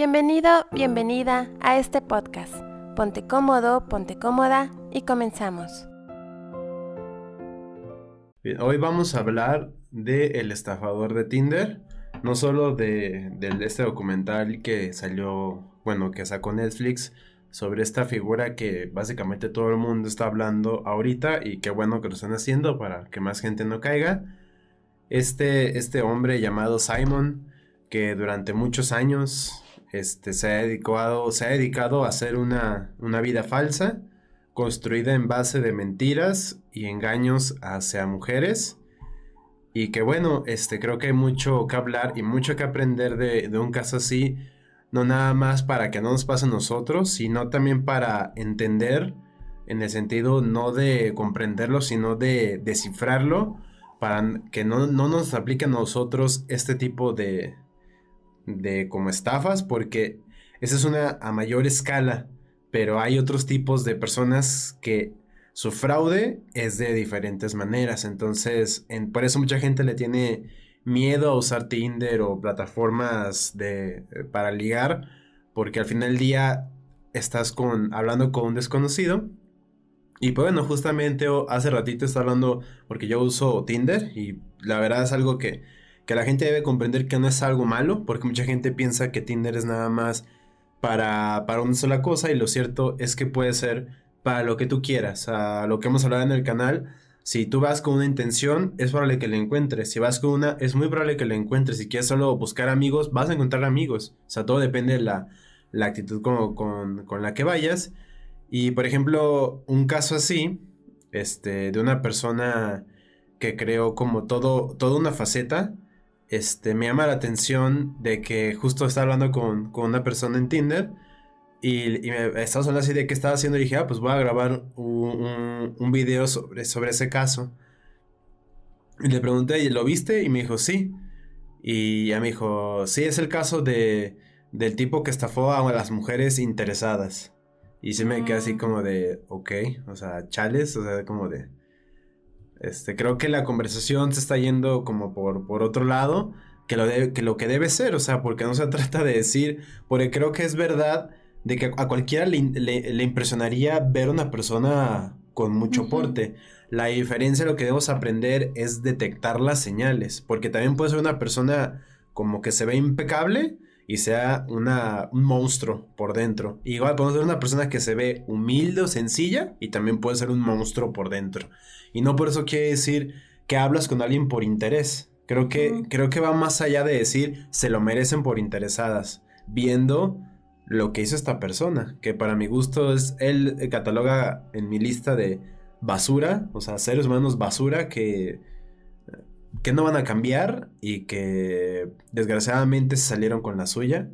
Bienvenido, bienvenida a este podcast. Ponte cómodo, ponte cómoda y comenzamos. hoy vamos a hablar de El estafador de Tinder, no solo de, este documental que salió, bueno, que sacó Netflix sobre esta figura que básicamente todo el mundo está hablando ahorita y qué bueno que lo están haciendo para que más gente no caiga. Este, este hombre llamado Simon, que durante muchos años este, se, ha dedicado, se ha dedicado a hacer una, una vida falsa, construida en base de mentiras y engaños hacia mujeres. Y que bueno, este, creo que hay mucho que hablar y mucho que aprender de, de un caso así no nada más para que no nos pase a nosotros, sino también para entender, en el sentido no de comprenderlo, sino de descifrarlo, para que no, nos aplique a nosotros este tipo de, de como estafas, porque esa es una a mayor escala, pero hay otros tipos de personas que su fraude es de diferentes maneras, entonces por eso mucha gente le tiene miedo a usar Tinder o plataformas de, eh, para ligar, porque al final del día estás con, hablando con un desconocido. Y pues bueno, justamente hace ratito estaba hablando, porque yo uso Tinder y la verdad es algo que, que la gente debe comprender que no es algo malo, porque mucha gente piensa que Tinder es nada más para, para una sola cosa y lo cierto es que puede ser para lo que tú quieras. A lo que hemos hablado en el canal, si tú vas con una intención, es probable que la encuentres. Si vas con una, es muy probable que la encuentres. Si quieres solo buscar amigos, vas a encontrar amigos. O sea, todo depende de la, actitud con, la que vayas. Y por ejemplo, un caso así, este, de una persona que creó como todo, toda una faceta, este, me llama la atención de que justo estaba hablando con, con una persona en Tinder y, y me estaba hablando así de qué estaba haciendo y dije, ah, pues voy a grabar un, un, video sobre, sobre ese caso. Y le pregunté, ¿lo viste? Y me dijo, sí. Y ya me dijo, sí, es el caso de, del tipo que estafó a las mujeres interesadas. Y se me quedé así ah. como de, ok, o sea, chales, o sea, como de... Este, creo que la conversación se está yendo como por, por otro lado que lo, que lo que debe ser, o sea, porque no se trata de decir, porque creo que es verdad de que a cualquiera le, impresionaría ver una persona con mucho porte. La diferencia, lo que debemos aprender es detectar las señales, porque también puede ser una persona como que se ve impecable y sea una, un monstruo por dentro. Igual podemos ser una persona que se ve humilde o sencilla y también puede ser un monstruo por dentro. Y no por eso quiere decir que hablas con alguien por interés. Creo que, creo que va más allá de decir se lo merecen por interesadas, viendo lo que hizo esta persona, que para mi gusto es, él cataloga en mi lista de basura, o sea, seres humanos basura que, que no van a cambiar y que desgraciadamente se salieron con la suya,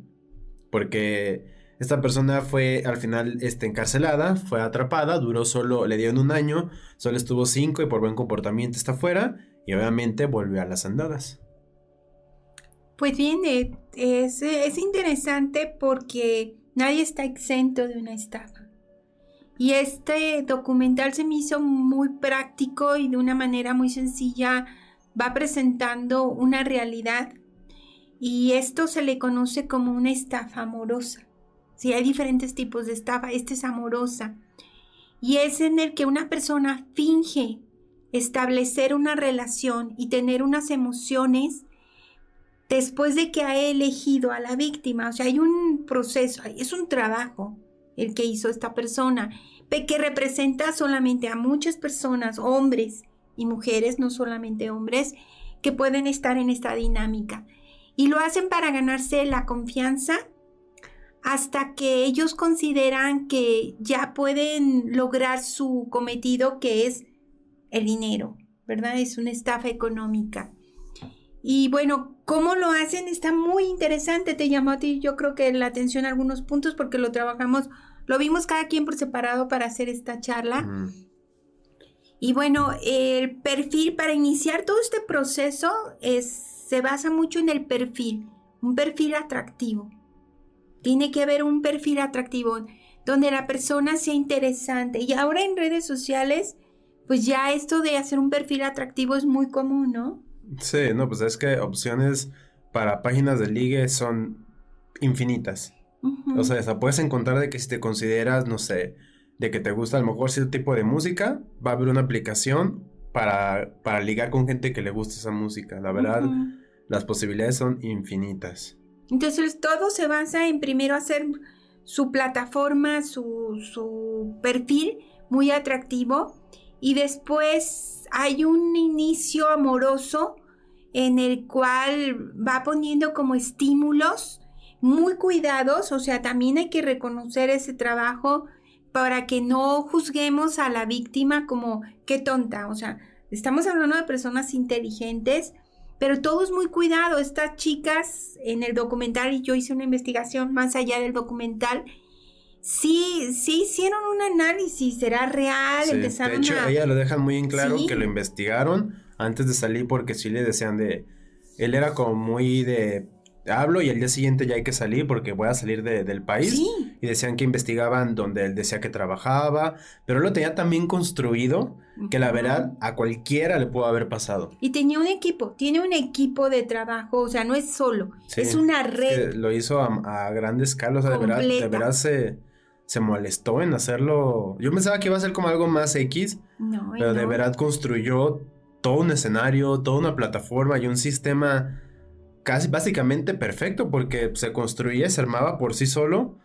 porque esta persona fue al final este, encarcelada, fue atrapada, duró solo, le dieron un año, solo estuvo cinco y por buen comportamiento está fuera y obviamente volvió a las andadas. Pues bien, eh, es, es interesante porque nadie está exento de una estafa. Y este documental se me hizo muy práctico y de una manera muy sencilla va presentando una realidad. Y esto se le conoce como una estafa amorosa. Si hay diferentes tipos de estafa, esta es amorosa. Y es en el que una persona finge establecer una relación y tener unas emociones después de que ha elegido a la víctima. O sea, hay un proceso, es un trabajo el que hizo esta persona, que representa solamente a muchas personas, hombres y mujeres, no solamente hombres, que pueden estar en esta dinámica. Y lo hacen para ganarse la confianza hasta que ellos consideran que ya pueden lograr su cometido, que es el dinero, ¿verdad? Es una estafa económica. Y bueno, cómo lo hacen está muy interesante. Te llamó a ti, yo creo que la atención a algunos puntos porque lo trabajamos, lo vimos cada quien por separado para hacer esta charla. Y bueno, el perfil para iniciar todo este proceso es, se basa mucho en el perfil, un perfil atractivo. Tiene que haber un perfil atractivo donde la persona sea interesante. Y ahora en redes sociales, pues ya esto de hacer un perfil atractivo es muy común, ¿no? Sí, no, pues es que opciones para páginas de ligue son infinitas. O sea, puedes encontrar de que si te consideras, no sé, de que te gusta a lo mejor cierto tipo de música, va a haber una aplicación para, para ligar con gente que le gusta esa música. La verdad, las posibilidades son infinitas. Entonces todo se basa en primero hacer su plataforma, su, su perfil muy atractivo y después hay un inicio amoroso en el cual va poniendo como estímulos muy cuidados, o sea, también hay que reconocer ese trabajo para que no juzguemos a la víctima como qué tonta, o sea, estamos hablando de personas inteligentes, pero todo es muy cuidado. Estas chicas en el documental, y yo hice una investigación más allá del documental, sí, sí hicieron un análisis, será real, empezaron de hecho, ella lo dejan muy en claro que lo investigaron antes de salir porque sí le decían de... Él era como muy de hablo y al día siguiente ya hay que salir porque voy a salir del país. Y decían que investigaban donde él decía que trabajaba, pero lo tenía también construido que la verdad a cualquiera le pudo haber pasado. Y tenía un equipo, tiene un equipo de trabajo, o sea, no es solo, es una red. lo hizo a, grandes escala, o sea, de verdad, de verdad se, se molestó en hacerlo. Yo pensaba que iba a ser como algo más X, pero de verdad construyó todo un escenario, toda una plataforma y un sistema casi básicamente perfecto porque se construía, se armaba por sí solo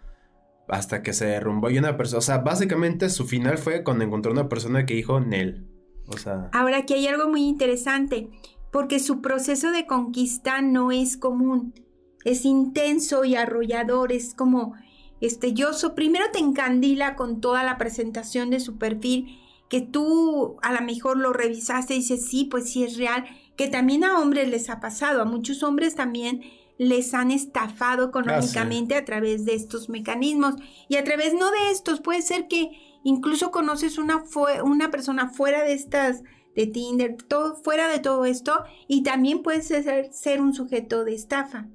hasta que se derrumbó y una persona, o sea, básicamente su final fue cuando encontró una persona que dijo Nel. O sea, ahora aquí hay algo muy interesante, porque su proceso de conquista no es común, es intenso y arrollador, es como este yo primero te encandila con toda la presentación de su perfil que tú a lo mejor lo revisaste y dices, sí, pues sí es real, que también a hombres les ha pasado, a muchos hombres también les han estafado económicamente a través de estos mecanismos y a través no de estos, puede ser que incluso conoces una, una persona fuera de estas de Tinder, todo, fuera de todo esto y también puedes ser, ser un sujeto de estafa.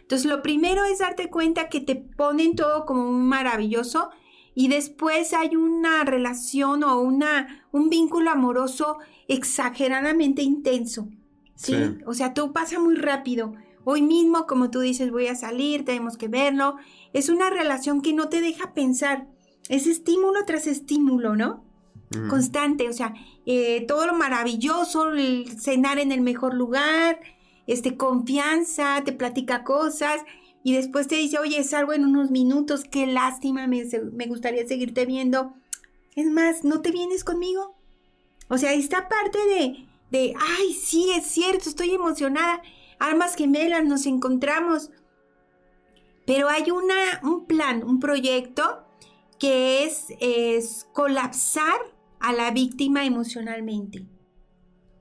Entonces lo primero es darte cuenta que te ponen todo como un maravilloso y después hay una relación o una, un vínculo amoroso exageradamente intenso. ¿sí? O sea, todo pasa muy rápido. Hoy mismo, como tú dices, voy a salir, tenemos que verlo. Es una relación que no te deja pensar. Es estímulo tras estímulo, ¿no? Constante, o sea, eh, todo lo maravilloso, el cenar en el mejor lugar, este, confianza, te platica cosas y después te dice, oye, salgo en unos minutos, qué lástima, me, me gustaría seguirte viendo. Es más, ¿no te vienes conmigo? O sea, esta parte de, de, ay, sí, es cierto, estoy emocionada, armas gemelas, nos encontramos. Pero hay una, un plan, un proyecto que es, es colapsar a la víctima emocionalmente.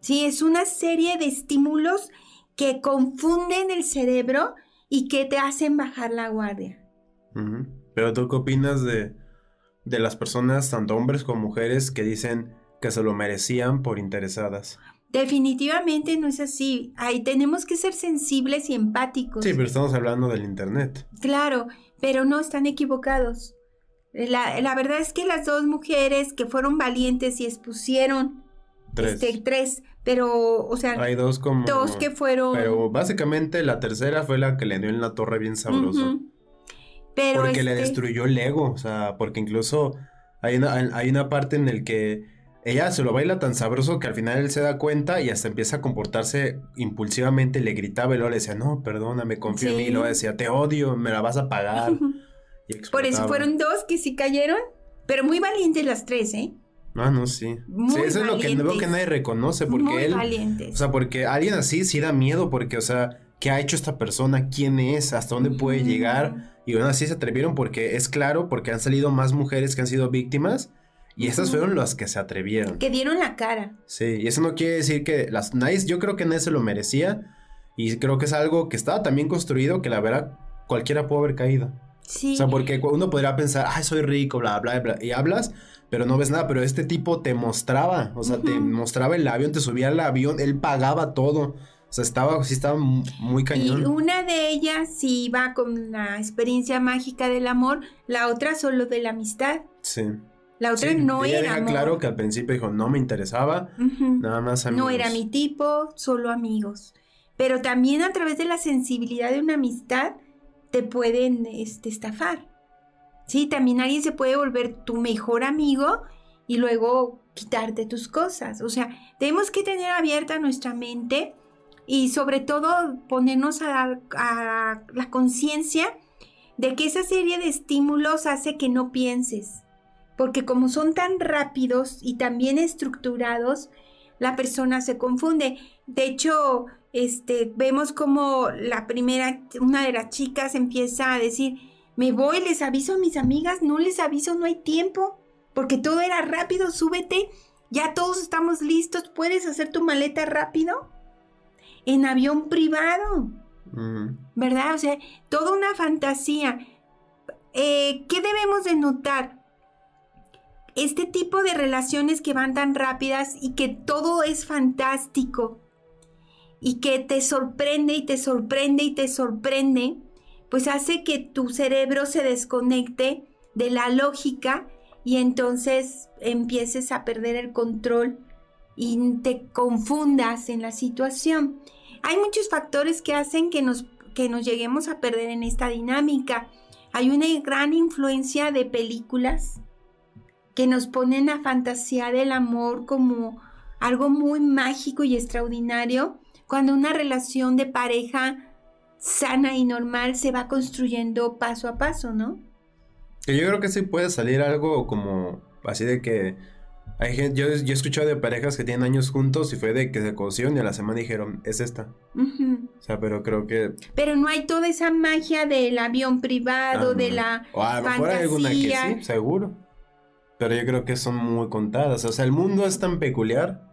Sí, es una serie de estímulos que confunden el cerebro y que te hacen bajar la guardia. Pero tú qué opinas de, de las personas, tanto hombres como mujeres, que dicen que se lo merecían por interesadas? Definitivamente no es así. Ahí tenemos que ser sensibles y empáticos. Sí, pero estamos hablando del Internet. Claro, pero no están equivocados. La, la verdad es que las dos mujeres que fueron valientes y expusieron Tres. Este, tres, pero, o sea, hay dos como... Dos que fueron... Pero básicamente la tercera fue la que le dio en la torre bien sabroso. Pero porque le este destruyó el ego, o sea, porque incluso hay una, hay una parte en el que ella se lo baila tan sabroso que al final él se da cuenta y hasta empieza a comportarse impulsivamente, le gritaba y luego le decía, no, perdóname, confía en mí, y luego decía, te odio, me la vas a pagar. Por eso fueron dos que sí cayeron, pero muy valientes las tres, ¿eh? Ah, no, sí. sí, eso es lo que veo que nadie reconoce, porque Muy él... Valientes. O sea, porque alguien así sí da miedo, porque, o sea, ¿qué ha hecho esta persona? ¿Quién es? ¿Hasta dónde puede llegar? Y aún así se atrevieron porque es claro, porque han salido más mujeres que han sido víctimas. Y estas fueron las que se atrevieron. Que dieron la cara. Sí, y eso no quiere decir que las nadie, yo creo que nadie se lo merecía. Y creo que es algo que estaba también construido que la verdad cualquiera puede haber caído. Sí. O sea, porque uno podría pensar, ay, soy rico, bla, bla, bla, y hablas, pero no ves nada. Pero este tipo te mostraba, o sea, te mostraba el avión, te subía al avión, él pagaba todo. O sea, estaba, sí estaba muy cañón. Y una de ellas sí iba con la experiencia mágica del amor, la otra solo de la amistad. Sí. La otra no ella era. Deja claro que al principio dijo, no me interesaba, nada más amigos. No era mi tipo, solo amigos. Pero también a través de la sensibilidad de una amistad, te pueden este, estafar. Sí, también alguien se puede volver tu mejor amigo y luego quitarte tus cosas. O sea, tenemos que tener abierta nuestra mente y sobre todo ponernos a, a la conciencia de que esa serie de estímulos hace que no pienses. Porque como son tan rápidos y tan bien estructurados, la persona se confunde. De hecho, este, vemos como la primera, una de las chicas empieza a decir, me voy, les aviso a mis amigas, no les aviso, no hay tiempo, porque todo era rápido, súbete, ya todos estamos listos, puedes hacer tu maleta rápido en avión privado, ¿verdad? O sea, toda una fantasía. Eh, ¿Qué debemos de notar? Este tipo de relaciones que van tan rápidas y que todo es fantástico y que te sorprende y te sorprende y te sorprende, pues hace que tu cerebro se desconecte de la lógica y entonces empieces a perder el control y te confundas en la situación. Hay muchos factores que hacen que nos, que nos lleguemos a perder en esta dinámica. Hay una gran influencia de películas que nos ponen a fantasear el amor como algo muy mágico y extraordinario, cuando una relación de pareja sana y normal se va construyendo paso a paso, ¿no? Yo creo que sí puede salir algo como así de que hay gente, yo, yo he escuchado de parejas que tienen años juntos y fue de que se conocieron y a la semana dijeron, es esta. O sea, pero creo que... Pero no hay toda esa magia del avión privado, de la... O a lo mejor hay alguna que sí, seguro. Pero yo creo que son muy contadas. O sea, el mundo es tan peculiar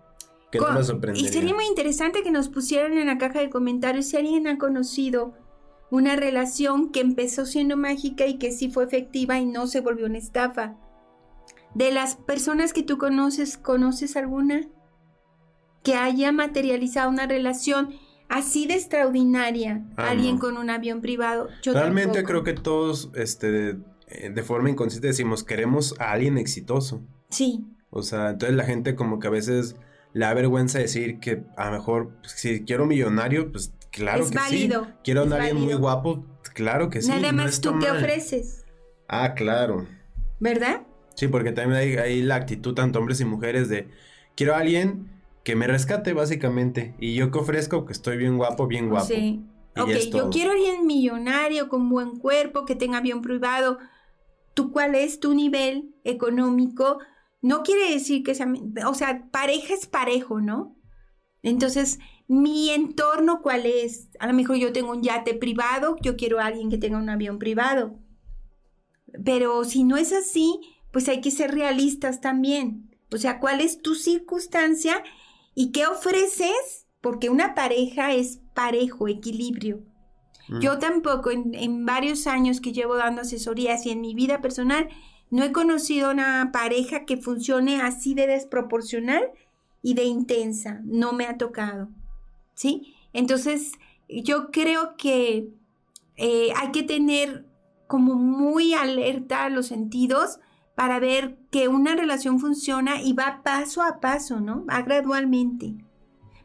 que no me sorprendería. Y sería muy interesante que nos pusieran en la caja de comentarios si alguien ha conocido una relación que empezó siendo mágica y que sí fue efectiva y no se volvió una estafa. De las personas que tú conoces, ¿conoces alguna que haya materializado una relación así de extraordinaria? Ah, alguien no. con un avión privado. Yo Realmente tampoco. creo que todos, este, de, eh, de forma inconsciente decimos, queremos a alguien exitoso. Sí, O sea, entonces la gente como que a veces le da vergüenza decir que a lo mejor pues, si quiero un millonario, pues claro Es que válido, sí. Quiero a alguien muy guapo, claro que sí. nada más tú qué mal. ofreces, Ah, claro. ¿verdad? Sí, porque también hay, hay la actitud tanto hombres y mujeres de quiero a alguien que me rescate básicamente. Y yo que ofrezco que estoy bien guapo, bien guapo. Sí. Y Ok, yo quiero alguien millonario, con buen cuerpo, que tenga avión privado. ¿Tú cuál es tu nivel económico? No quiere decir que sea, o sea, pareja es parejo, ¿no? Entonces, mi entorno cuál es? A lo mejor yo tengo un yate privado, yo quiero a alguien que tenga un avión privado. Pero si no es así, pues hay que ser realistas también. O sea, ¿cuál es tu circunstancia y qué ofreces? Porque una pareja es parejo, equilibrio. Mm. Yo tampoco, en, en varios años que llevo dando asesorías y en mi vida personal, no he conocido una pareja que funcione así de desproporcional y de intensa. No me ha tocado. ¿Sí? Entonces, yo creo que eh, hay que tener como muy alerta los sentidos para ver que una relación funciona y va paso a paso, ¿no? Va gradualmente.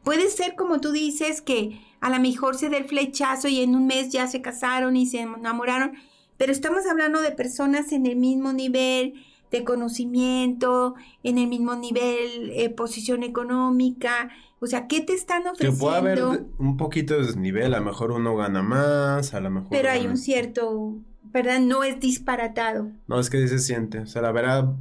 Puede ser como tú dices que a lo mejor se dé el flechazo y en un mes ya se casaron y se enamoraron, pero estamos hablando de personas en el mismo nivel de conocimiento, en el mismo nivel, eh, posición económica, o sea, ¿qué te están Que ofreciendo? puede haber un poquito de desnivel, a lo mejor uno gana más, a lo mejor... pero hay un cierto, ¿verdad? No es disparatado. No, es que sí se siente. O sea, la verdad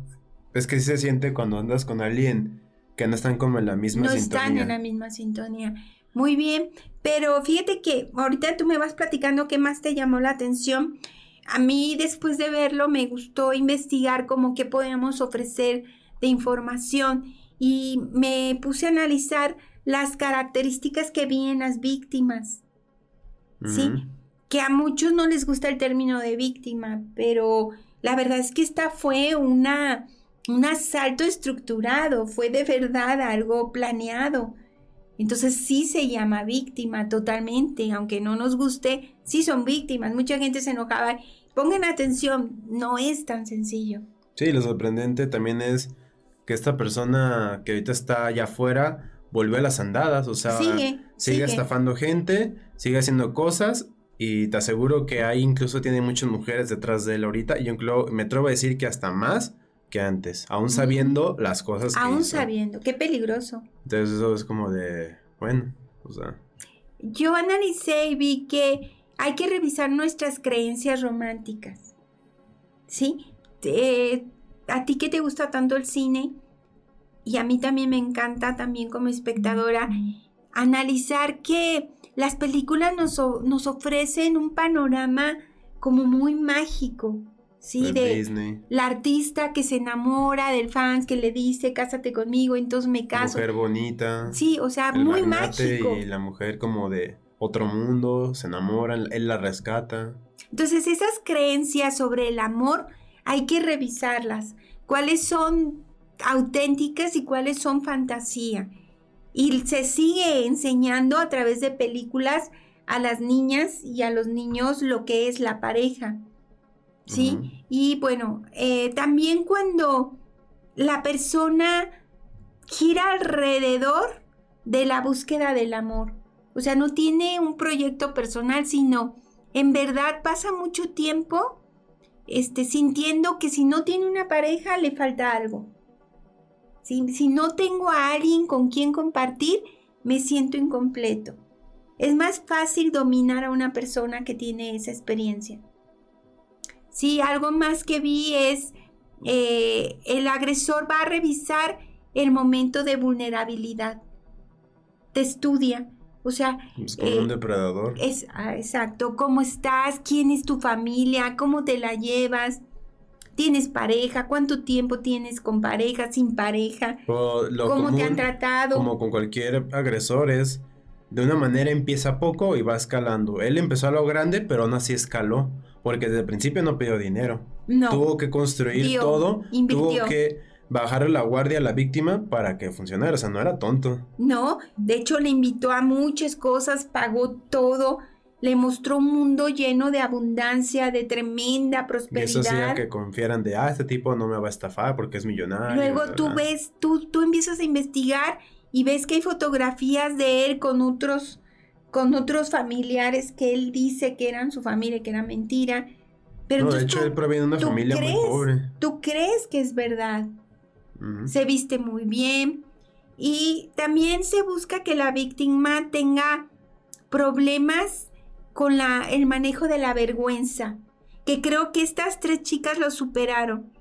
es que sí se siente cuando andas con alguien que no están como en la misma no sintonía. están en la misma sintonía. Muy bien, pero fíjate que ahorita tú me vas platicando qué más te llamó la atención. A mí después de verlo me gustó investigar como qué podemos ofrecer de información y me puse a analizar las características que vi en las víctimas. ¿sí? Que a muchos no les gusta el término de víctima, pero la verdad es que esta fue una, un asalto estructurado, fue de verdad algo planeado. Entonces sí se llama víctima totalmente, aunque no nos guste, sí son víctimas. Mucha gente se enojaba. Pongan atención, no es tan sencillo. Sí, lo sorprendente también es que esta persona que ahorita está allá afuera volvió a las andadas, o sea, Sigue, sigue. estafando gente, sigue haciendo cosas Y te aseguro que ahí incluso tiene muchas mujeres detrás de él ahorita. Y yo me atrevo a decir que hasta más que antes, aún sabiendo las cosas que Aún hizo. sabiendo, qué peligroso. Entonces eso es como de, bueno, o sea, Yo analicé y vi que hay que revisar nuestras creencias románticas. ¿Sí? Te- a ti que te gusta tanto el cine, y a mí también me encanta también como espectadora, analizar que las películas nos, nos ofrecen un panorama como muy mágico, ¿sí? de De Disney, la artista que se enamora del fans, que le dice, cásate conmigo, entonces me caso. mujer bonita, Sí, o sea, el muy mágico. y la mujer como de otro mundo, se enamoran, él la rescata. Entonces, esas creencias sobre el amor hay que revisarlas. ¿Cuáles son auténticas y cuáles son fantasía? Y se sigue enseñando a través de películas a las niñas y a los niños lo que es la pareja. ¿Sí? Y bueno, eh, también cuando la persona gira alrededor de la búsqueda del amor. O sea, no tiene un proyecto personal, sino en verdad pasa mucho tiempo este, sintiendo que si no tiene una pareja le falta algo. Si, si no tengo a alguien con quien compartir, me siento incompleto. Es más fácil dominar a una persona que tiene esa experiencia. Sí, algo más que vi es eh, el agresor va a revisar el momento de vulnerabilidad. Te estudia. O sea, Es como eh, un depredador. es ah, exacto. ¿Cómo estás? ¿Quién es tu familia? ¿Cómo te la llevas? ¿Tienes pareja? ¿Cuánto tiempo tienes con pareja, sin pareja? O lo ¿Cómo te han tratado? Como con cualquier agresor es, de una manera empieza poco y va escalando. Él empezó a lo grande, pero aún así escaló, porque desde el principio no pidió dinero. No. Tuvo que construir Dio, todo, invirtió. tuvo que bajar la guardia a la víctima para que funcionara, o sea, no era tonto. No, de hecho le invitó a muchas cosas, pagó todo, le mostró un mundo lleno de abundancia, de tremenda Y eso hacía prosperidad. que confiaran de, ah, este tipo no me va a estafar porque es millonario. Luego tú ves, tú, tú empiezas a investigar y ves que hay fotografías de él con otros, con otros familiares que él dice que eran su familia, que era mentira. Pero No, de hecho, tú, él proviene de una ¿tú familia crees? muy pobre. tú crees que es verdad. Se viste muy bien y también se busca que la víctima tenga problemas con la, el manejo de la vergüenza, que creo que estas tres chicas lo superaron,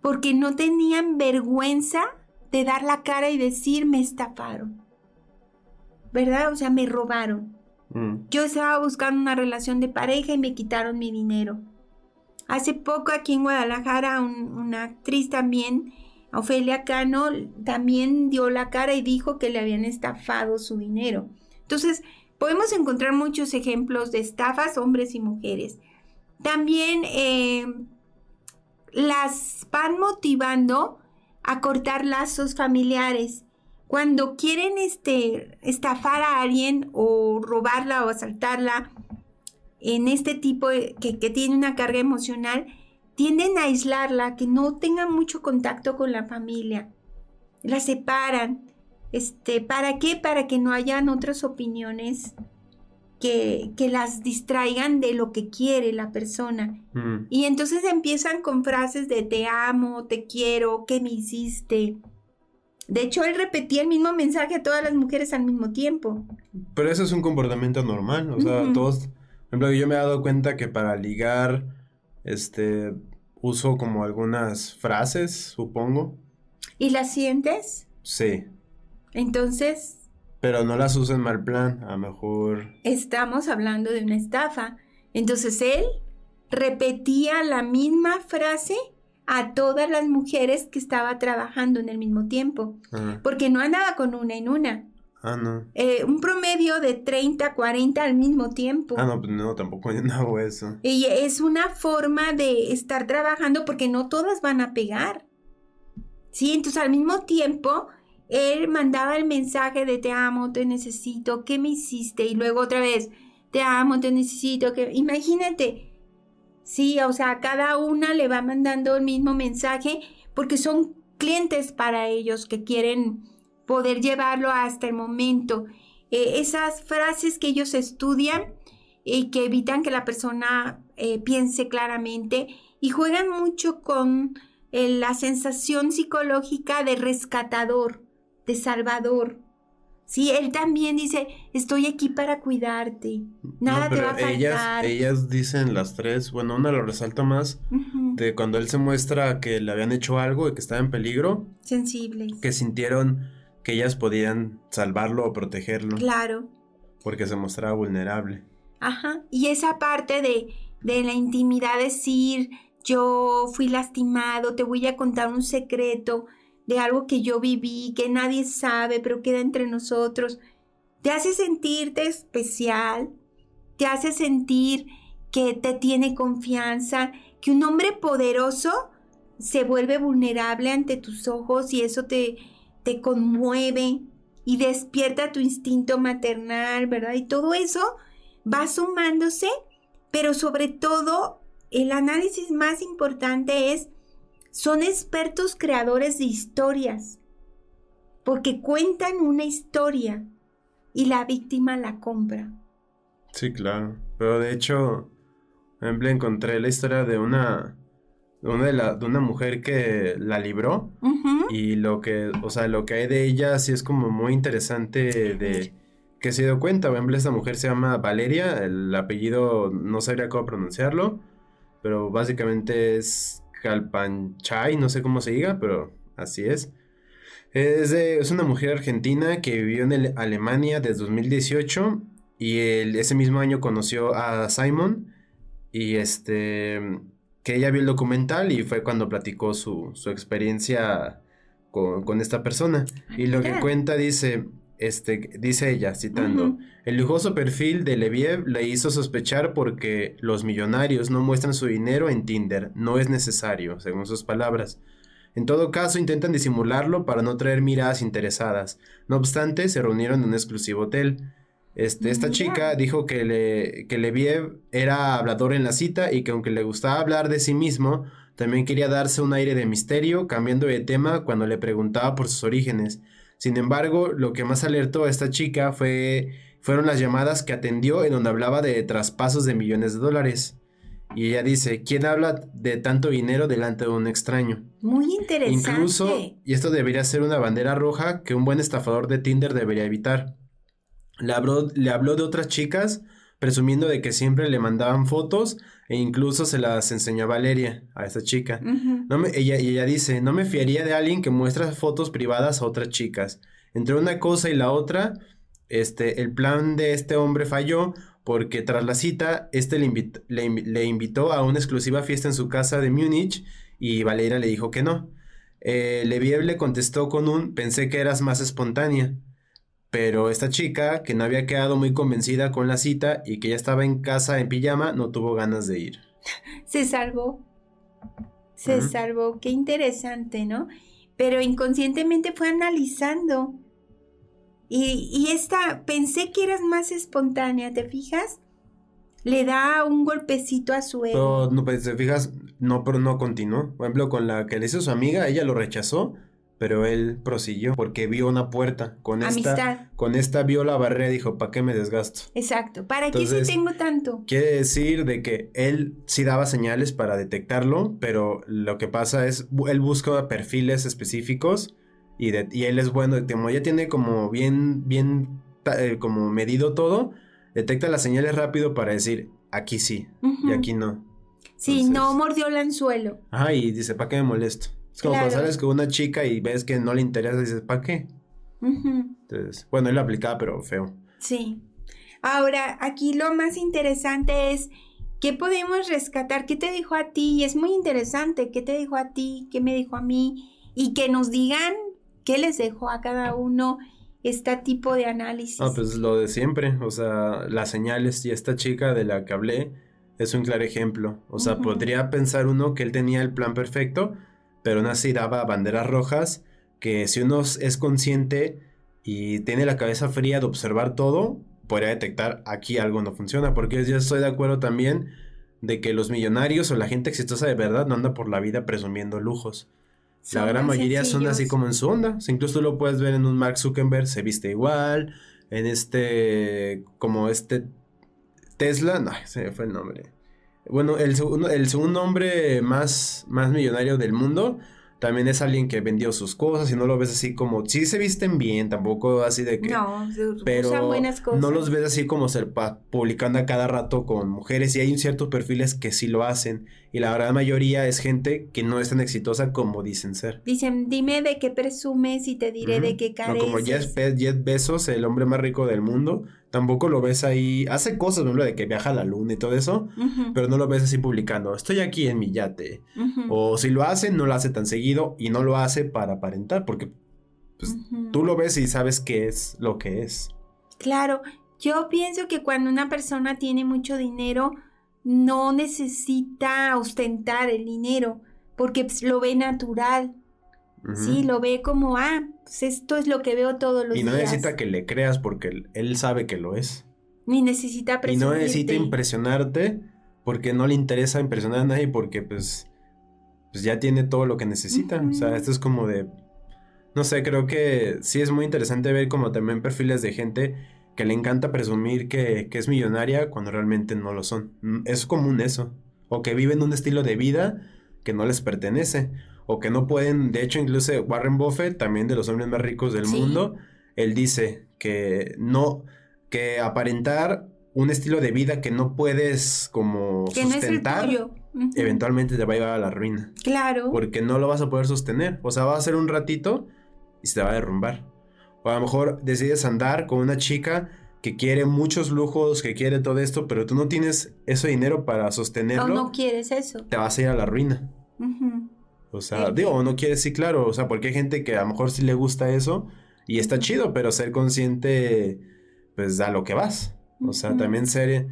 porque no tenían vergüenza de dar la cara y decir me estafaron. ¿Verdad? O sea, me robaron. Mm. Yo estaba buscando una relación de pareja y me quitaron mi dinero. Hace poco aquí en Guadalajara un- una actriz también, Ofelia Cano, también dio la cara y dijo que le habían estafado su dinero. Entonces, podemos encontrar muchos ejemplos de estafas, hombres y mujeres. También eh, las van motivando a cortar lazos familiares. Cuando quieren este, estafar a alguien o robarla o asaltarla en este tipo de- que, que tiene una carga emocional, tienden a aislarla, que no tenga mucho contacto con la familia. La separan. Este, ¿Para qué? Para que no hayan otras opiniones que, que las distraigan de lo que quiere la persona. Mm. Y entonces empiezan con frases de te amo, te quiero, ¿qué me hiciste? De hecho, él repetía el mismo mensaje a todas las mujeres al mismo tiempo. Pero eso es un comportamiento normal, o sea, todos, por ejemplo, yo me he dado cuenta que para ligar, este, uso como algunas frases, supongo, ¿Y las sientes? sí, Entonces, pero no las uso en mal plan, a lo mejor, estamos hablando de una estafa. Entonces, él repetía la misma frase a todas las mujeres que estaba trabajando en el mismo tiempo, ah, porque no andaba con una en una. ah, no, Eh, un promedio de 30, 40 al mismo tiempo. ah, no, pues no, tampoco yo no hago eso, Y es una forma de estar trabajando porque no todas van a pegar. Sí, entonces al mismo tiempo él mandaba el mensaje de te amo, te necesito, ¿qué me hiciste? Y luego otra vez, te amo, te necesito, que imagínate. Sí, o sea, cada una le va mandando el mismo mensaje porque son clientes para ellos que quieren poder llevarlo hasta el momento. Eh, esas frases que ellos estudian y que evitan que la persona eh, piense claramente y juegan mucho con eh, la sensación psicológica de rescatador, de salvador. Sí, él también dice, estoy aquí para cuidarte, nada te va a faltar. Ellas, dicen las tres, bueno, una lo resalta más, de cuando él se muestra que le habían hecho algo y que estaba en peligro. Sensibles. Que sintieron que ellas podían salvarlo o protegerlo. Claro. Porque se mostraba vulnerable. Ajá, y esa parte de, de la intimidad, decir, yo fui lastimado, te voy a contar un secreto de algo que yo viví, que nadie sabe, pero queda entre nosotros, te hace sentirte especial, te hace sentir que te tiene confianza, que un hombre poderoso se vuelve vulnerable ante tus ojos y eso te, te conmueve y despierta tu instinto maternal, ¿verdad? Y todo eso va sumándose, pero sobre todo el análisis más importante es, son expertos creadores de historias, porque cuentan una historia y la víctima la compra. Sí, claro. Pero de hecho, ejemplo, encontré la historia de una, una de, de, una mujer que la libró. Y lo que, o sea, lo que hay de ella sí es como muy interesante de que se dio cuenta. Por ejemplo, esta mujer se llama Valeria, el apellido no sabría cómo pronunciarlo, pero básicamente es Calpanchay, no sé cómo se diga, pero así es. Es, es una mujer argentina que vivió en Alemania desde 2018 y ese mismo año conoció a Simon y este que ella vio el documental y fue cuando platicó su, su experiencia con, con, esta persona. Y lo que cuenta dice, este, dice ella, citando, el lujoso perfil de Leviev le hizo sospechar porque los millonarios no muestran su dinero en Tinder, no es necesario, según sus palabras. En todo caso, intentan disimularlo para no traer miradas interesadas. No obstante, se reunieron en un exclusivo hotel. Este, esta chica dijo que, le, que Leviev era hablador en la cita y que aunque le gustaba hablar de sí mismo, también quería darse un aire de misterio, cambiando de tema cuando le preguntaba por sus orígenes. Sin embargo, lo que más alertó a esta chica fue, fueron las llamadas que atendió en donde hablaba de traspasos de millones de dólares. Y ella dice, ¿quién habla de tanto dinero delante de un extraño? Muy interesante. Incluso, y esto debería ser una bandera roja que un buen estafador de Tinder debería evitar. Le habló, le habló de otras chicas, presumiendo de que siempre le mandaban fotos e incluso se las enseñó a Valeria, a esta chica. no me, ella, dice, no me fiaría de alguien que muestra fotos privadas a otras chicas. Entre una cosa y la otra, este, el plan de este hombre falló porque tras la cita, este le, le, invitó a una exclusiva fiesta en su casa de Múnich y Valeria le dijo que no. Eh, le contestó con un pensé que eras más espontánea. Pero esta chica, que no había quedado muy convencida con la cita y que ya estaba en casa en pijama, no tuvo ganas de ir. Se salvó. Se salvó. Qué interesante, ¿no? Pero inconscientemente fue analizando. Y, y esta, pensé que eras más espontánea, ¿te fijas? Le da un golpecito a su ego. No, no, pues te fijas, no, pero no continuó. Por ejemplo, con la que le hizo su amiga, ella lo rechazó pero él prosiguió porque vio una puerta. Con esta con esta vio la barrera y dijo para qué me desgasto exacto. Para qué si tengo tanto quiere decir de que él sí daba señales para detectarlo pero lo que pasa es él busca perfiles específicos y, de, y él es bueno como ya tiene como bien bien eh, como medido todo detecta las señales rápido para decir aquí sí y aquí no sí no mordió el anzuelo. Ajá y dice para qué me molesto es como cuando sales con una chica y ves que no le interesa y dices, ¿para qué? Entonces, bueno, él lo aplicaba, pero feo. Sí. Ahora, aquí lo más interesante es, ¿qué podemos rescatar? ¿Qué te dijo a ti? Y es muy interesante, ¿qué te dijo a ti? ¿Qué me dijo a mí? Y que nos digan qué les dejó a cada uno este tipo de análisis. Ah, pues lo de siempre, o sea, las señales y esta chica de la que hablé es un claro ejemplo. O sea, podría pensar uno que él tenía el plan perfecto, pero así daba banderas rojas que si uno es consciente y tiene la cabeza fría de observar todo, podría detectar aquí algo no funciona, porque yo estoy de acuerdo también de que los millonarios o la gente exitosa de verdad no anda por la vida presumiendo lujos. la gran mayoría son así como en su onda. incluso tú lo puedes ver en un Mark Zuckerberg, se viste igual. En este, como este Tesla, no, se me fue el nombre. Bueno, el, segundo- el segundo hombre más, más millonario del mundo también es alguien que vendió sus cosas y no lo ves así como, sí se visten bien, tampoco así de que... No, se usan Pero buenas cosas. no los ves así como ser publicando a cada rato con mujeres y hay ciertos perfiles que sí lo hacen y la gran mayoría es gente que no es tan exitosa como dicen ser. Dicen, dime de qué presumes y te diré de qué No, careces. como Jeff, Jeff Bezos, el hombre más rico del mundo, tampoco lo ves ahí, hace cosas, por ejemplo, de que viaja a la luna y todo eso, pero no lo ves así publicando, estoy aquí en mi yate. O si lo hace, no lo hace tan seguido y no lo hace para aparentar, porque pues, tú lo ves y sabes qué es lo que es. Claro, yo pienso que cuando una persona tiene mucho dinero, no necesita ostentar el dinero, porque pues, lo ve natural, sí, lo ve como, ah, esto es lo que veo todos los Y no días. necesita que le creas porque él, sabe que lo es. Ni necesita Y no necesita impresionarte porque no le interesa impresionar a nadie porque pues, pues ya tiene todo lo que necesita. O sea, esto es como de... No sé, creo que sí es muy interesante ver como también perfiles de gente que le encanta presumir que, que es millonaria cuando realmente no lo son. Mm, Es común eso. O que viven un estilo de vida que no les pertenece. O que no pueden, de hecho incluso Warren Buffett, también de los hombres más ricos del Sí. mundo, él dice que no, que aparentar un estilo de vida que no puedes como que no es el sustentar, eventualmente te va a llevar a la ruina. Claro. Porque no lo vas a poder sostener. O sea, va a ser un ratito y se te va a derrumbar. O a lo mejor decides andar con una chica que quiere muchos lujos, que quiere todo esto, pero tú no tienes ese dinero para O sostenerlo, no quieres eso. te vas a ir a la ruina. O sea, Eh, digo, no quieres, sí, claro. O sea, porque hay gente que a lo mejor sí le gusta eso y está chido, pero ser consciente, pues, a lo que vas. O sea, también ser.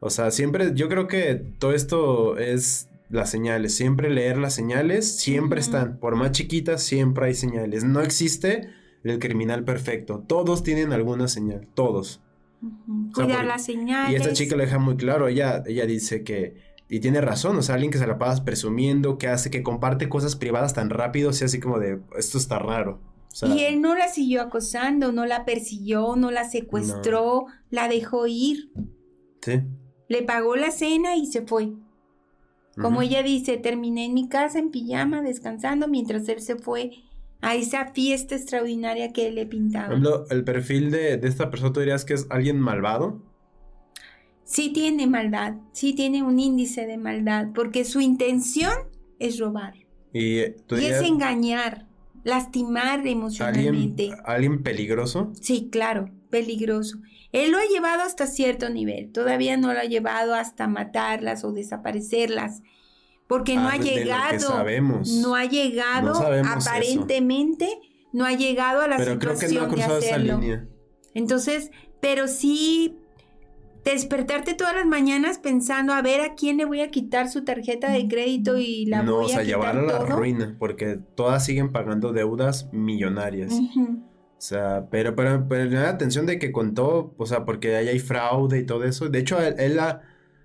O sea, siempre, yo creo que todo esto es las señales. Siempre leer las señales, siempre están. Por más chiquitas, siempre hay señales. No existe el criminal perfecto. Todos tienen alguna señal. Todos. Ujú. O sea, Cuidar porque- las señales. Y esta chica lo deja muy claro. Ella, ella dice que. Y tiene razón, o sea, alguien que se la pasa presumiendo, que hace, que comparte cosas privadas tan rápido, o sea, así como de, esto está raro. O sea, Y él no la siguió acosando, no la persiguió, no la secuestró, la dejó ir, sí. le pagó la cena y se fue. Como ella dice, terminé en mi casa en pijama descansando mientras él se fue a esa fiesta extraordinaria que él le Por pintaba. ejemplo, el perfil de, de esta persona, ¿tú dirías que es alguien malvado? Sí tiene maldad, sí tiene un índice de maldad, porque su intención es robar Y eh, y es engañar, lastimar emocionalmente. alguien peligroso. Sí, claro, peligroso. Él lo ha llevado hasta cierto nivel, todavía no lo ha llevado hasta matarlas o desaparecerlas, porque no Ah, ha llegado, sabemos. no ha llegado, No sabemos eso. aparentemente, no ha llegado a la Pero creo que no ha situación de esa hacerlo. línea. Entonces, pero sí despertarte todas las mañanas pensando a ver a quién le voy a quitar su tarjeta de crédito y la no, voy o sea, a quitar llevarla a la todo. ruina, porque todas siguen pagando deudas millonarias. O sea, pero, pero, pero la atención de que contó, o sea, porque ahí hay fraude y todo eso. De hecho, él, él ha,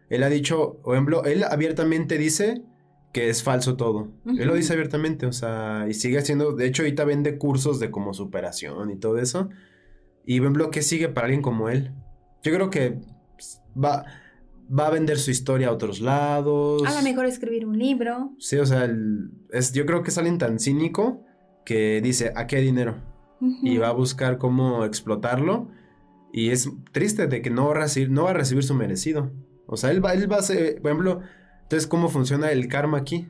él ha dicho, por ejemplo, él abiertamente dice que es falso todo. Él lo dice abiertamente, o sea, y sigue haciendo, de hecho, ahorita vende cursos de como superación y todo eso. Y por ejemplo, ¿qué sigue para alguien como él? Yo creo que pues, va, va a vender su historia a otros lados. A lo mejor escribir un libro. Sí, o sea, el- es, yo creo que es alguien tan cínico que dice, ¿a qué dinero? Y va a buscar cómo explotarlo. Y es triste de que no va a recibir, no va a recibir su merecido. O sea, él va, él va a ser, por ejemplo, entonces, ¿cómo funciona el karma aquí?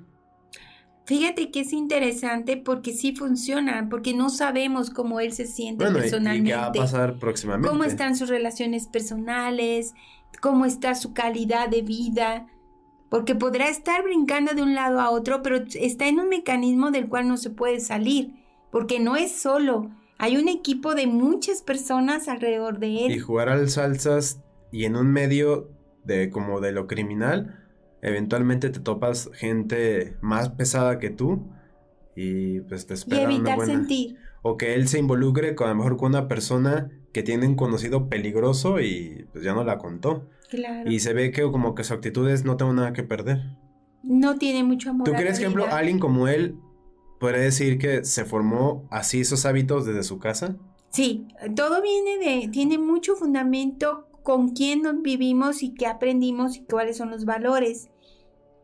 Fíjate que es interesante porque sí funciona, porque no sabemos cómo él se siente Bueno, y- y, personalmente. qué va a pasar próximamente. cómo están sus relaciones personales, cómo está su calidad de vida, porque podrá estar brincando de un lado a otro, pero está en un mecanismo del cual no se puede salir, porque no es solo, hay un equipo de muchas personas alrededor de Y él. jugar al salsas y en un medio de como de lo criminal, eventualmente te topas gente más pesada que tú y pues te Y espera una evitar buena... sentir. O que él se involucre con a lo mejor con una persona que tiene un conocido peligroso y pues ya no la contó. Claro. Y se ve que como que su actitud es no tengo nada que perder. No tiene mucho amor. ¿Tú crees, por ejemplo, alguien como él puede decir que se formó así esos hábitos desde su casa? Sí, todo viene de, tiene mucho fundamento con quién vivimos y qué aprendimos y cuáles son los valores.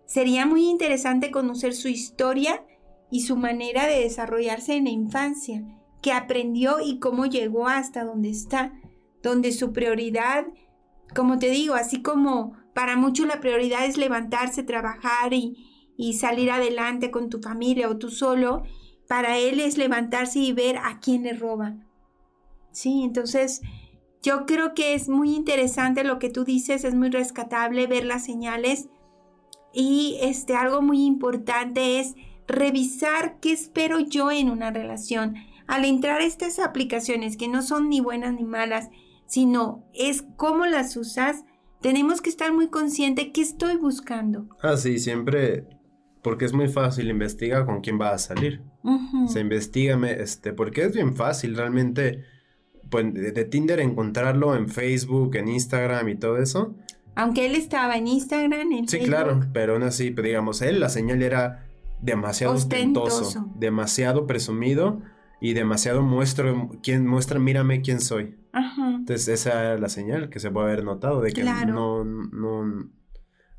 Sería muy interesante conocer su historia y su manera de desarrollarse en la infancia, qué aprendió y cómo llegó hasta donde está, donde su prioridad, como te digo, así como para muchos la prioridad es levantarse, trabajar y, y salir adelante con tu familia o tú solo, para él es levantarse y ver a quién le roban. Sí, entonces yo creo que es muy interesante lo que tú dices, es muy rescatable ver las señales y este algo muy importante es revisar qué espero yo en una relación. Al entrar estas aplicaciones que no son ni buenas ni malas, sino es cómo las usas, tenemos que estar muy consciente qué estoy buscando. Ah, sí, siempre porque es muy fácil, investiga con quién va a salir. Se investiga, este, porque es bien fácil realmente pues, de, Tinder encontrarlo en Facebook, en Instagram y todo eso. Aunque él estaba en Instagram, en Sí, claro, pero aún así, pues, digamos, él, la señal era demasiado ostentoso, demasiado presumido y demasiado muestro, quién, muestra, mírame quién soy. Ajá. Entonces, esa era la señal que se puede haber notado de que no, no,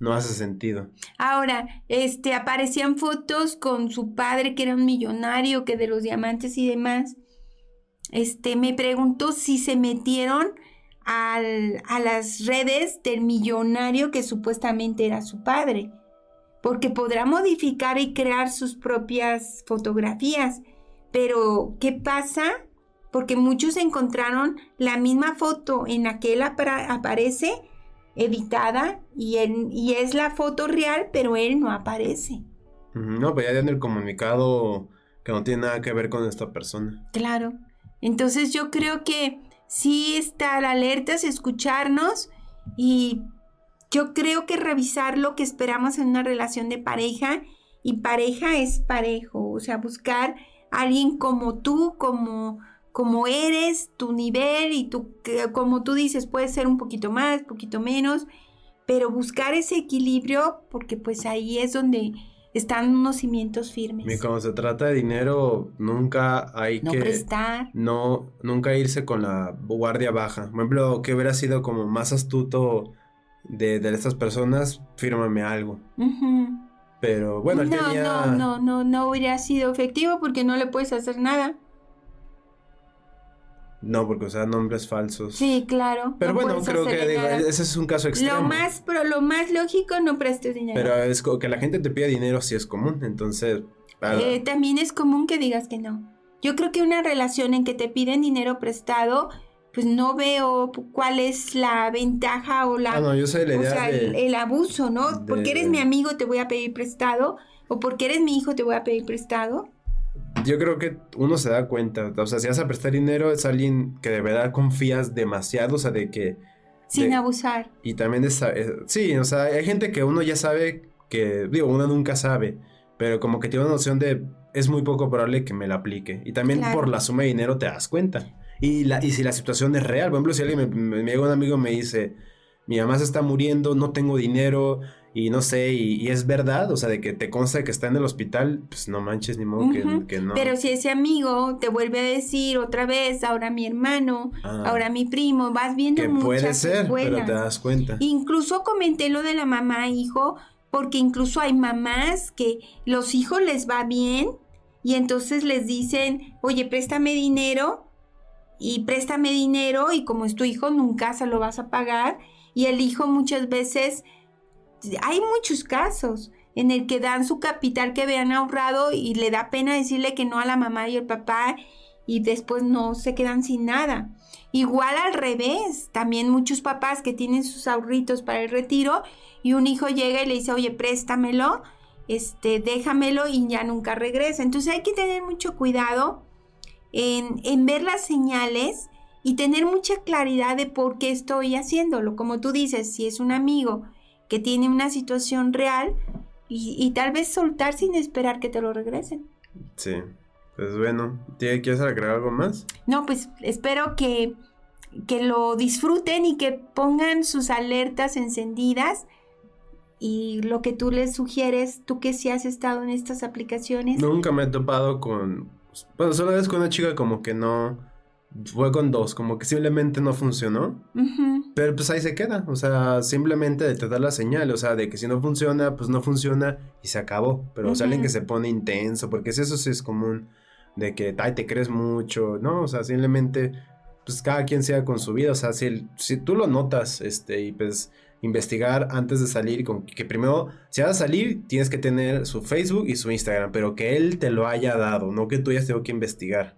no hace sentido. Ahora, este, aparecían fotos con su padre que era un millonario, que de los diamantes y demás. Este, me preguntó si se metieron al, a las redes del millonario que supuestamente era su padre, porque podrá modificar y crear sus propias fotografías. Pero, ¿qué pasa? Porque muchos encontraron la misma foto en la que él aparece editada y, y es la foto real, pero él no aparece. No, pues ya en el comunicado que no tiene nada que ver con esta persona. Claro. Entonces yo creo que sí estar alertas, escucharnos y yo creo que revisar lo que esperamos en una relación de pareja y pareja es parejo, o sea, buscar alguien como tú, como como eres, tu nivel y tu, como tú dices, puede ser un poquito más, poquito menos, pero buscar ese equilibrio porque pues ahí es donde están unos cimientos firmes. Y cuando se trata de dinero, nunca hay no que... prestar. No, nunca irse con la guardia baja. Por ejemplo, que hubiera sido como más astuto de, estas personas, fírmame algo. Pero bueno, no, no, no, no, no hubiera sido efectivo porque no le puedes hacer nada. No, porque sea nombres falsos. Sí, claro. Pero bueno, creo que ese es un caso extremo. Lo más, pero lo más lógico, no prestes dinero. Pero es que la gente te pida dinero sí es común, entonces... Eh, también es común que digas que no. Yo creo que una relación en que te piden dinero prestado, pues no veo cuál es la ventaja o la... Ah, no, yo sé la idea o sea, el, abuso, ¿no? Porque eres mi amigo te voy a pedir prestado, o porque eres mi hijo te voy a pedir prestado yo creo que uno se da cuenta, o sea, si vas a prestar dinero es alguien que de verdad confías demasiado, o sea, de que... Sin abusar. Y también es, sí, o sea, hay gente que uno ya sabe que, digo, uno nunca sabe, pero como que tiene una noción de, es muy poco probable que me la aplique. Y también por la suma de dinero te das cuenta. Y, la, y si la situación es real, por ejemplo, si alguien me, me llega un amigo y me dice, mi mamá se está muriendo, no tengo dinero, y no sé, y, es verdad, o sea, de que te consta que está en el hospital, pues no manches ni modo que, no. Pero si ese amigo te vuelve a decir otra vez, ahora mi hermano, ah. ahora mi primo, vas viendo que puede ser, pero te das cuenta. Incluso comenté lo de la mamá, hijo, porque incluso hay mamás que los hijos les va bien y entonces les dicen, oye, préstame dinero y préstame dinero y como es tu hijo nunca se lo vas a pagar y el hijo muchas veces hay muchos casos en el que dan su capital que habían ahorrado y le da pena decirle que no a la mamá y el papá y después no se quedan sin nada. Igual al revés, también muchos papás que tienen sus ahorritos para el retiro y un hijo llega y le dice, oye, préstamelo, este, déjamelo y ya nunca regresa. Entonces hay que tener mucho cuidado en, en ver las señales y tener mucha claridad de por qué estoy haciéndolo. Como tú dices, si es un amigo que tiene una situación real y, tal vez soltar sin esperar que te lo regresen. Sí, pues bueno, ¿quieres agregar algo más? No, pues espero que, que lo disfruten y que pongan sus alertas encendidas y lo que tú les sugieres, tú que sí has estado en estas aplicaciones. Nunca me he topado con, bueno, solo vez con una chica como que no, fue con dos, como que simplemente no funcionó. Pero pues ahí se queda, o sea, simplemente te da la señal, o sea, de que si no funciona, pues no funciona y se acabó. Pero o sea, alguien que se pone intenso, porque eso sí es común, de que, ay, te crees mucho, ¿no? O sea, simplemente, pues cada quien sea con su vida, o sea, si, si tú lo notas, este, y pues investigar antes de salir, con que primero, si vas a salir, tienes que tener su Facebook y su Instagram, pero que él te lo haya dado, no que tú ya tengo que investigar.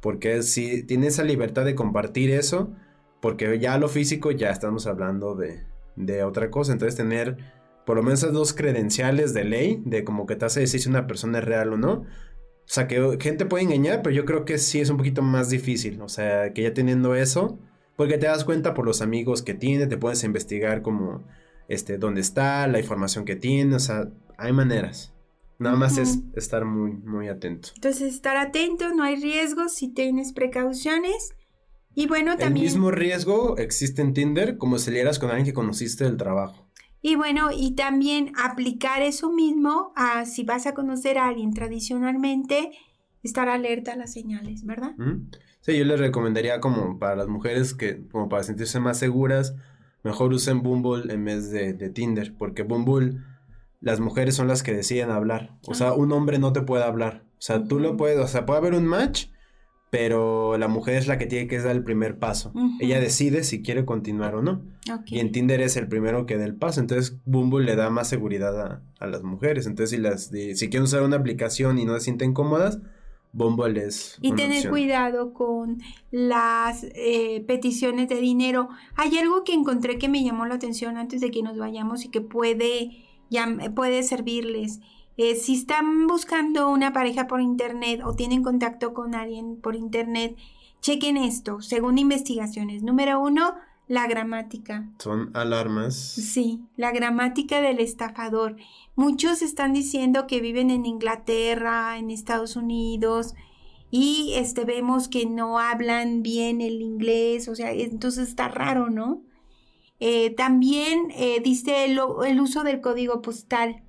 Porque si tienes esa libertad de compartir eso, porque ya lo físico ya estamos hablando de, de otra cosa, entonces tener por lo menos esas dos credenciales de ley, de como que te hace decir si una persona es real o no. O sea, que gente puede engañar, pero yo creo que sí es un poquito más difícil. O sea, que ya teniendo eso, porque te das cuenta por los amigos que tiene, te puedes investigar como este, dónde está, la información que tiene, o sea, hay maneras. Nada más es estar muy, muy atento. Entonces, estar atento, no hay riesgos si tienes precauciones. Y bueno, también... El mismo riesgo existe en Tinder como si lieras con alguien que conociste del trabajo. Y bueno, y también aplicar eso mismo a si vas a conocer a alguien tradicionalmente, estar alerta a las señales, ¿verdad? Sí, yo les recomendaría como para las mujeres que, como para sentirse más seguras, mejor usen Bumble en vez de, Tinder, porque Bumble, las mujeres son las que deciden hablar. O sea, un hombre no te puede hablar. O sea, tú lo puedes, o sea, puede haber un match, pero la mujer es la que tiene que dar el primer paso. Ella decide si quiere continuar o no. Y en Tinder es el primero que da el paso. Entonces, Bumble le da más seguridad a, las mujeres. Entonces, si, las, si quieren usar una aplicación y no se sienten cómodas, Bumble Y tener cuidado con las eh, peticiones de dinero. Hay algo que encontré que me llamó la atención antes de que nos vayamos y que puede, ya, puede servirles. Eh, si están buscando una pareja por internet o tienen contacto con alguien por internet, chequen esto, según investigaciones. Número uno, la gramática. Son alarmas. Sí, la gramática del estafador. Muchos están diciendo que viven en Inglaterra, en Estados Unidos, y este vemos que no hablan bien el inglés, o sea, entonces está raro, ¿no? Eh, también eh, dice el, uso del código postal.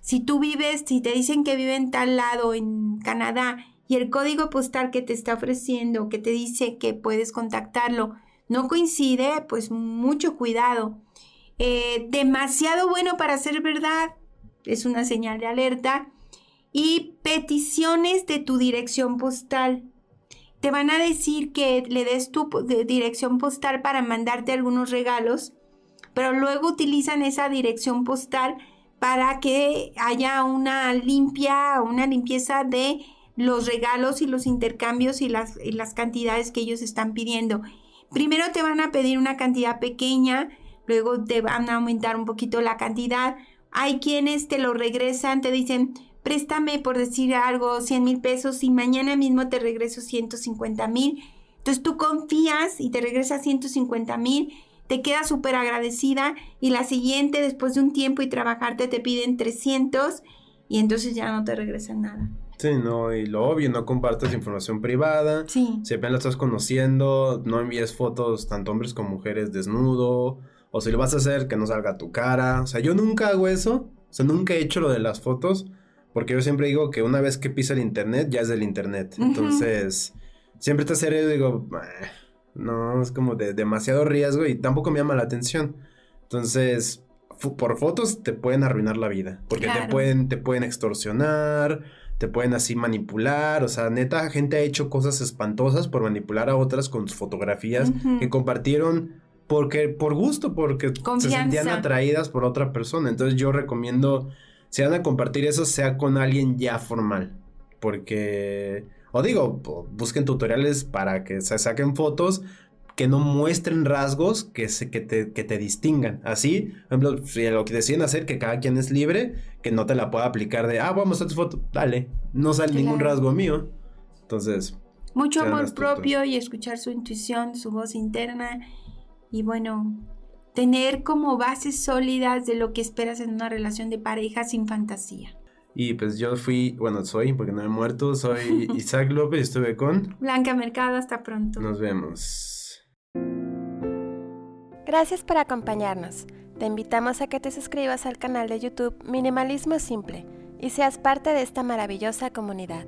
Si tú vives, si te dicen que vive en tal lado, en Canadá, y el código postal que te está ofreciendo, que te dice que puedes contactarlo, no coincide, pues mucho cuidado. Eh, demasiado bueno para ser verdad, es una señal de alerta. Y peticiones de tu dirección postal. Te van a decir que le des tu dirección postal para mandarte algunos regalos, pero luego utilizan esa dirección postal para que haya una limpia, una limpieza de los regalos y los intercambios y las, y las cantidades que ellos están pidiendo. Primero te van a pedir una cantidad pequeña, luego te van a aumentar un poquito la cantidad. Hay quienes te lo regresan, te dicen, préstame por decir algo 100 mil pesos y mañana mismo te regreso 150 mil. Entonces tú confías y te regresa 150 mil, te quedas súper agradecida y la siguiente, después de un tiempo y trabajarte, te piden 300 y entonces ya no te regresan nada. Sí, no, y lo obvio, no compartas información privada. Sí. Si apenas la estás conociendo, no envíes fotos tanto hombres como mujeres desnudo. O si lo vas a hacer, que no salga tu cara. O sea, yo nunca hago eso. O sea, nunca he hecho lo de las fotos. Porque yo siempre digo que una vez que pisa el internet, ya es del internet. Entonces, siempre te hacer digo, no, es como de demasiado riesgo y tampoco me llama la atención. Entonces, por fotos te pueden arruinar la vida. Porque te, pueden, te pueden extorsionar te pueden así manipular, o sea, neta, gente ha hecho cosas espantosas por manipular a otras con sus fotografías que compartieron porque por gusto, porque se sentían atraídas por otra persona. Entonces yo recomiendo, si van a compartir eso, sea con alguien ya formal, porque, o digo, busquen tutoriales para que se saquen fotos, que no muestren rasgos que, se, que, te, que te distingan. Así, por ejemplo, si lo que deciden hacer, que cada quien es libre, que no te la pueda aplicar de, ah, vamos a tu foto, dale, no sale ningún rasgo mío. Entonces... Mucho amor propio y escuchar su intuición, su voz interna. Y bueno, tener como bases sólidas de lo que esperas en una relación de pareja sin fantasía. Y pues yo fui, bueno, soy, porque no he muerto, soy Isaac López, estuve con... Blanca Mercado, hasta pronto. Nos vemos. Gracias por acompañarnos. Te invitamos a que te suscribas al canal de YouTube Minimalismo Simple y seas parte de esta maravillosa comunidad.